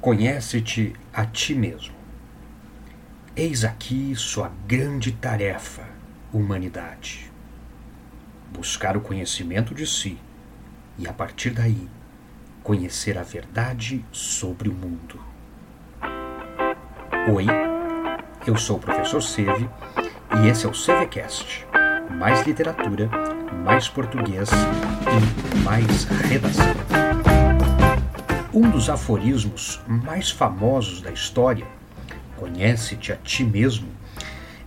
Conhece-te a ti mesmo. Eis aqui sua grande tarefa, humanidade. Buscar o conhecimento de si e, a partir daí, conhecer a verdade sobre o mundo. Oi, eu sou o professor Seve e esse é o Sevecast. Mais literatura, mais português e mais redação. Um dos aforismos mais famosos da história, Conhece-te a ti mesmo,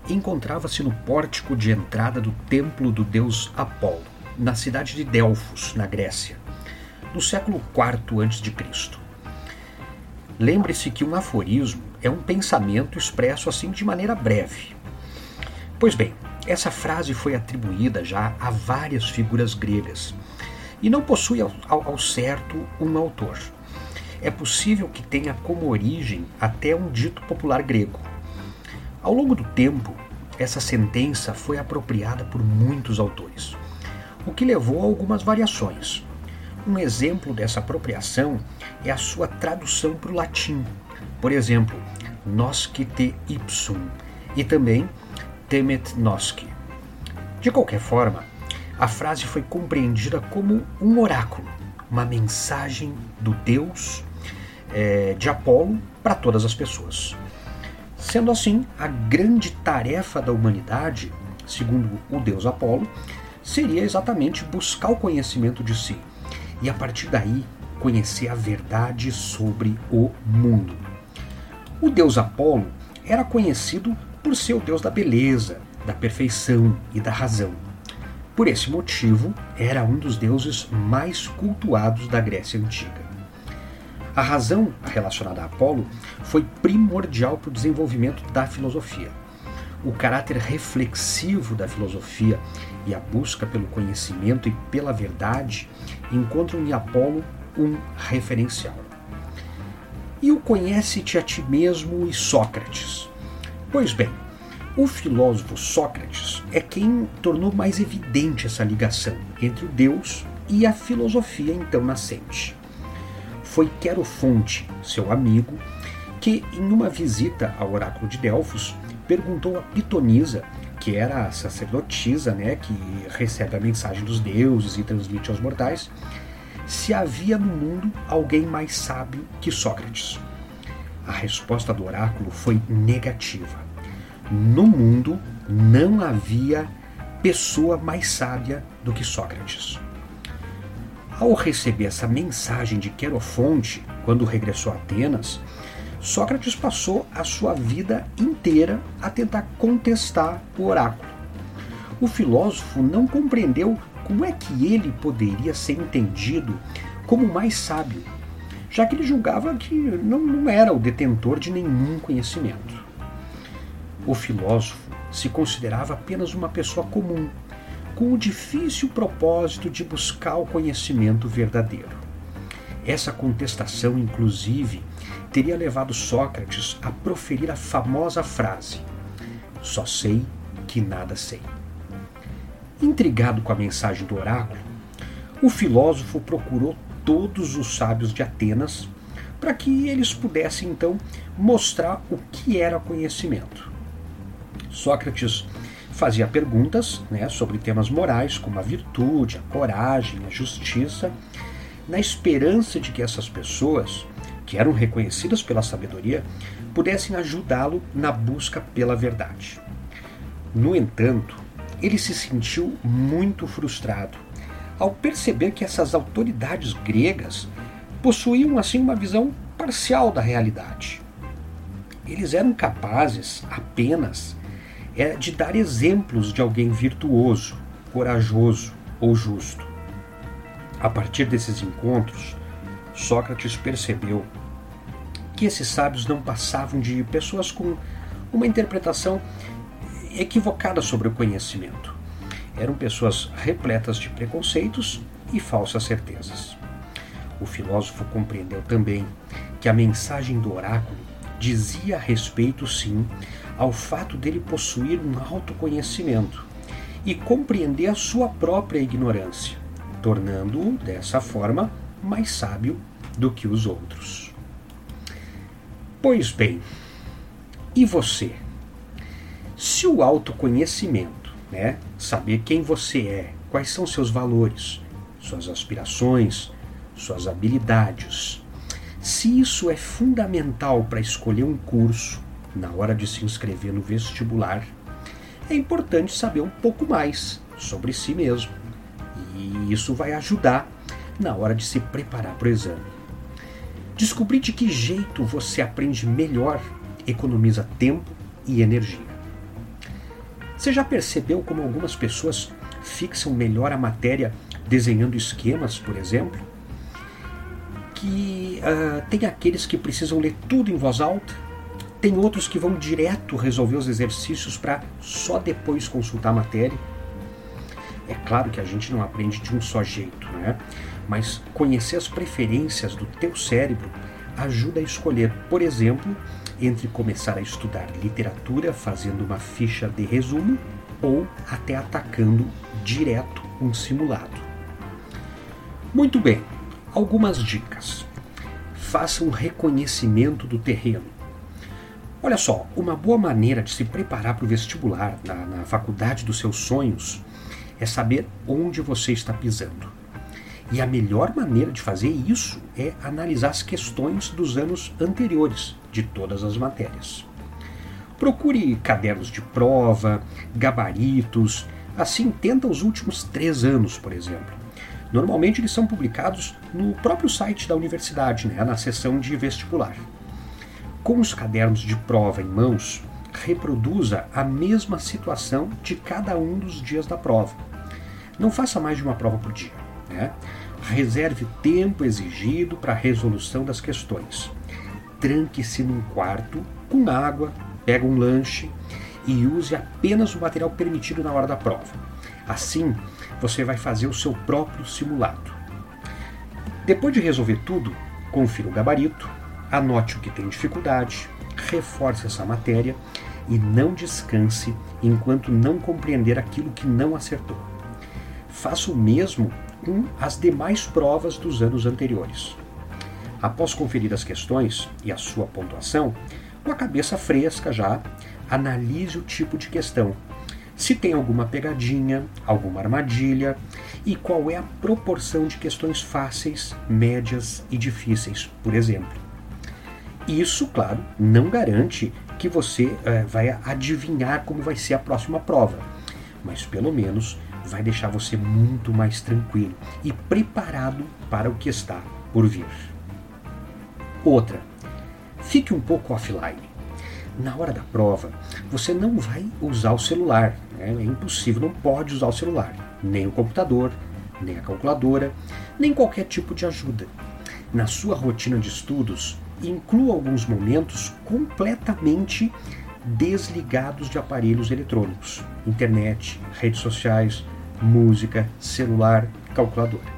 encontrava-se no pórtico de entrada do templo do deus Apolo, na cidade de Delfos, na Grécia, no século IV a.C. Lembre-se que um aforismo é um pensamento expresso assim de maneira breve. Pois bem, essa frase foi atribuída já a várias figuras gregas e não possui ao, ao certo um autor é possível que tenha como origem até um dito popular grego. Ao longo do tempo, essa sentença foi apropriada por muitos autores, o que levou a algumas variações. Um exemplo dessa apropriação é a sua tradução para o latim. Por exemplo, nosque te ipsum e também temet nosque. De qualquer forma, a frase foi compreendida como um oráculo, uma mensagem do Deus é, de Apolo para todas as pessoas. Sendo assim, a grande tarefa da humanidade, segundo o deus Apolo, seria exatamente buscar o conhecimento de si e a partir daí conhecer a verdade sobre o mundo. O deus Apolo era conhecido por ser o deus da beleza, da perfeição e da razão. Por esse motivo, era um dos deuses mais cultuados da Grécia Antiga. A razão relacionada a Apolo foi primordial para o desenvolvimento da filosofia. O caráter reflexivo da filosofia e a busca pelo conhecimento e pela verdade encontram em Apolo um referencial. E o conhece-te a ti mesmo e Sócrates? Pois bem, o filósofo Sócrates é quem tornou mais evidente essa ligação entre o Deus e a filosofia então nascente foi Querofonte, seu amigo, que, em uma visita ao oráculo de Delfos, perguntou a Pitonisa, que era a sacerdotisa né, que recebe a mensagem dos deuses e transmite aos mortais, se havia no mundo alguém mais sábio que Sócrates. A resposta do oráculo foi negativa. No mundo não havia pessoa mais sábia do que Sócrates. Ao receber essa mensagem de Querofonte, quando regressou a Atenas, Sócrates passou a sua vida inteira a tentar contestar o oráculo. O filósofo não compreendeu como é que ele poderia ser entendido como mais sábio, já que ele julgava que não, não era o detentor de nenhum conhecimento. O filósofo se considerava apenas uma pessoa comum, com o difícil propósito de buscar o conhecimento verdadeiro. Essa contestação, inclusive, teria levado Sócrates a proferir a famosa frase: Só sei que nada sei. Intrigado com a mensagem do oráculo, o filósofo procurou todos os sábios de Atenas para que eles pudessem então mostrar o que era conhecimento. Sócrates fazia perguntas né, sobre temas morais, como a virtude, a coragem, a justiça, na esperança de que essas pessoas, que eram reconhecidas pela sabedoria, pudessem ajudá-lo na busca pela verdade. No entanto, ele se sentiu muito frustrado ao perceber que essas autoridades gregas possuíam assim uma visão parcial da realidade. Eles eram capazes apenas é de dar exemplos de alguém virtuoso, corajoso ou justo. A partir desses encontros, Sócrates percebeu que esses sábios não passavam de pessoas com uma interpretação equivocada sobre o conhecimento. Eram pessoas repletas de preconceitos e falsas certezas. O filósofo compreendeu também que a mensagem do oráculo dizia a respeito, sim, ao fato dele possuir um autoconhecimento e compreender a sua própria ignorância, tornando-o, dessa forma, mais sábio do que os outros. Pois bem, e você? Se o autoconhecimento, né, saber quem você é, quais são seus valores, suas aspirações, suas habilidades, se isso é fundamental para escolher um curso na hora de se inscrever no vestibular, é importante saber um pouco mais sobre si mesmo. E isso vai ajudar na hora de se preparar para o exame. Descobrir de que jeito você aprende melhor economiza tempo e energia. Você já percebeu como algumas pessoas fixam melhor a matéria desenhando esquemas, por exemplo? Que uh, tem aqueles que precisam ler tudo em voz alta, tem outros que vão direto resolver os exercícios para só depois consultar a matéria. É claro que a gente não aprende de um só jeito, né? mas conhecer as preferências do teu cérebro ajuda a escolher, por exemplo, entre começar a estudar literatura fazendo uma ficha de resumo ou até atacando direto um simulado. Muito bem, algumas dicas. Faça um reconhecimento do terreno. Olha só, uma boa maneira de se preparar para o vestibular na, na faculdade dos seus sonhos é saber onde você está pisando. E a melhor maneira de fazer isso é analisar as questões dos anos anteriores de todas as matérias. Procure cadernos de prova, gabaritos, assim tenta os últimos três anos, por exemplo. Normalmente eles são publicados no próprio site da universidade, né, na seção de vestibular. Com os cadernos de prova em mãos, reproduza a mesma situação de cada um dos dias da prova. Não faça mais de uma prova por dia. Né? Reserve tempo exigido para a resolução das questões. Tranque-se num quarto com água, pega um lanche e use apenas o material permitido na hora da prova. Assim, você vai fazer o seu próprio simulado. Depois de resolver tudo, confira o gabarito, anote o que tem dificuldade, reforce essa matéria e não descanse enquanto não compreender aquilo que não acertou. Faça o mesmo com as demais provas dos anos anteriores. Após conferir as questões e a sua pontuação, com a cabeça fresca já, analise o tipo de questão. Se tem alguma pegadinha, alguma armadilha e qual é a proporção de questões fáceis, médias e difíceis, por exemplo. Isso, claro, não garante que você é, vai adivinhar como vai ser a próxima prova, mas pelo menos vai deixar você muito mais tranquilo e preparado para o que está por vir. Outra, fique um pouco offline. Na hora da prova, você não vai usar o celular, né? é impossível, não pode usar o celular, nem o computador, nem a calculadora, nem qualquer tipo de ajuda. Na sua rotina de estudos, inclua alguns momentos completamente desligados de aparelhos eletrônicos, internet, redes sociais, música, celular, calculadora.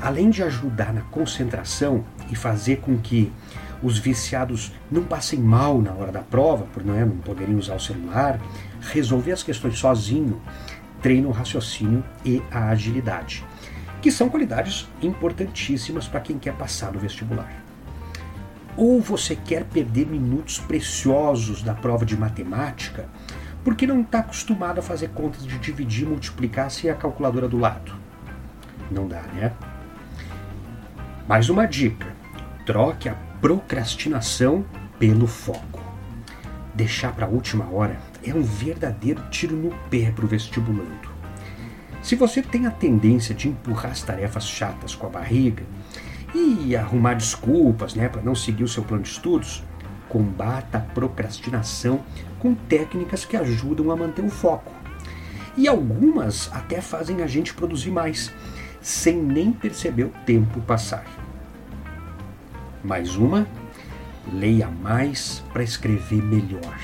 Além de ajudar na concentração e fazer com que os viciados não passem mal na hora da prova, por não, é, não poderem usar o celular, resolver as questões sozinho treina o raciocínio e a agilidade, que são qualidades importantíssimas para quem quer passar no vestibular. Ou você quer perder minutos preciosos da prova de matemática porque não está acostumado a fazer contas de dividir multiplicar sem a calculadora do lado. Não dá, né? Mais uma dica: troque a procrastinação pelo foco. Deixar para a última hora é um verdadeiro tiro no pé para o vestibulando. Se você tem a tendência de empurrar as tarefas chatas com a barriga e arrumar desculpas né, para não seguir o seu plano de estudos, combata a procrastinação com técnicas que ajudam a manter o foco. E algumas até fazem a gente produzir mais, sem nem perceber o tempo passar. Mais uma, leia mais para escrever melhor.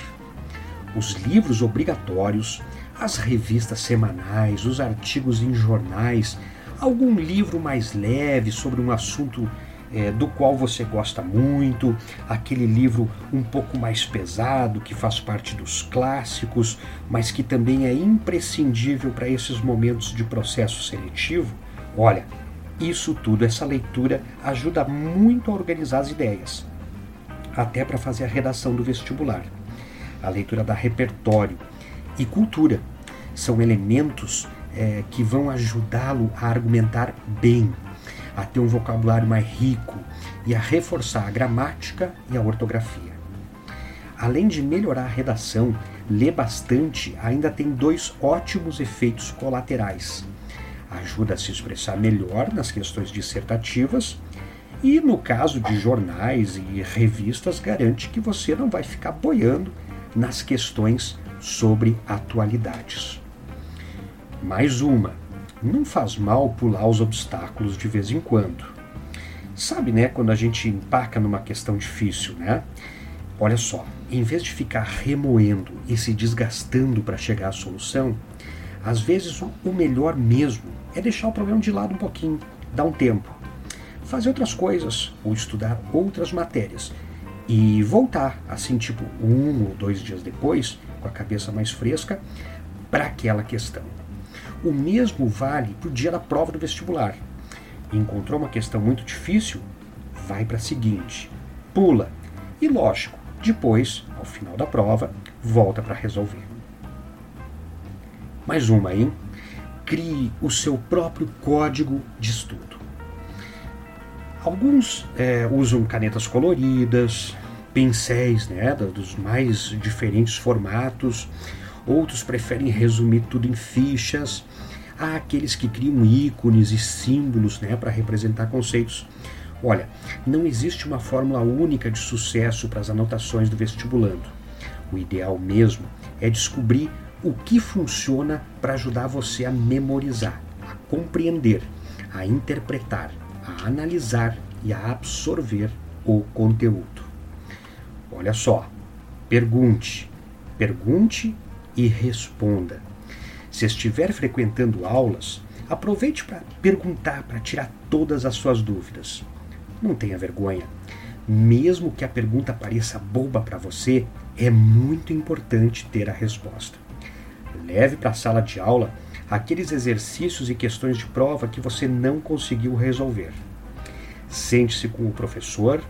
Os livros obrigatórios, as revistas semanais, os artigos em jornais, algum livro mais leve sobre um assunto é, do qual você gosta muito, aquele livro um pouco mais pesado, que faz parte dos clássicos, mas que também é imprescindível para esses momentos de processo seletivo. Olha, isso tudo, essa leitura ajuda muito a organizar as ideias. até para fazer a redação do vestibular. A leitura da repertório e cultura são elementos é, que vão ajudá-lo a argumentar bem, a ter um vocabulário mais rico e a reforçar a gramática e a ortografia. Além de melhorar a redação, ler bastante ainda tem dois ótimos efeitos colaterais. Ajuda a se expressar melhor nas questões dissertativas e, no caso de jornais e revistas, garante que você não vai ficar boiando nas questões sobre atualidades. Mais uma, não faz mal pular os obstáculos de vez em quando. Sabe, né, quando a gente empaca numa questão difícil, né? Olha só, em vez de ficar remoendo e se desgastando para chegar à solução, às vezes o melhor mesmo é deixar o problema de lado um pouquinho, dar um tempo, fazer outras coisas ou estudar outras matérias e voltar, assim, tipo um ou dois dias depois, com a cabeça mais fresca, para aquela questão. O mesmo vale para o dia da prova do vestibular. Encontrou uma questão muito difícil? Vai para a seguinte, pula. E lógico, depois, ao final da prova, volta para resolver. Mais uma, hein? Crie o seu próprio código de estudo. Alguns é, usam canetas coloridas, pincéis né, dos mais diferentes formatos, outros preferem resumir tudo em fichas, há aqueles que criam ícones e símbolos né, para representar conceitos. Olha, não existe uma fórmula única de sucesso para as anotações do vestibulando. O ideal mesmo é descobrir o que funciona para ajudar você a memorizar, a compreender, a interpretar, a analisar e a absorver o conteúdo. Olha só, pergunte, pergunte e responda. Se estiver frequentando aulas, aproveite para perguntar, para tirar todas as suas dúvidas. Não tenha vergonha. Mesmo que a pergunta pareça boba para você, é muito importante ter a resposta. Leve para a sala de aula aqueles exercícios e questões de prova que você não conseguiu resolver. Sente-se com o professor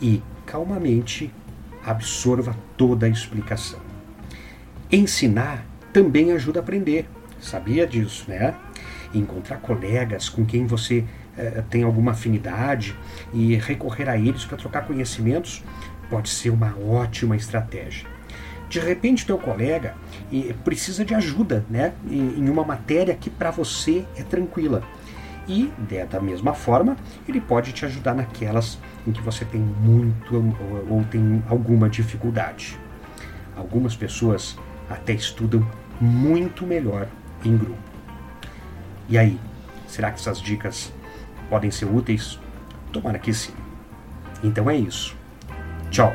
e, calmamente, absorva toda a explicação. Ensinar também ajuda a aprender. Sabia disso, né? Encontrar colegas com quem você eh, tem alguma afinidade e recorrer a eles para trocar conhecimentos pode ser uma ótima estratégia. De repente, teu colega precisa de ajuda né, em uma matéria que para você é tranquila. E, da mesma forma, ele pode te ajudar naquelas em que você tem muito ou tem alguma dificuldade. Algumas pessoas até estudam muito melhor em grupo. E aí, será que essas dicas podem ser úteis? Tomara que sim. Então é isso. Tchau!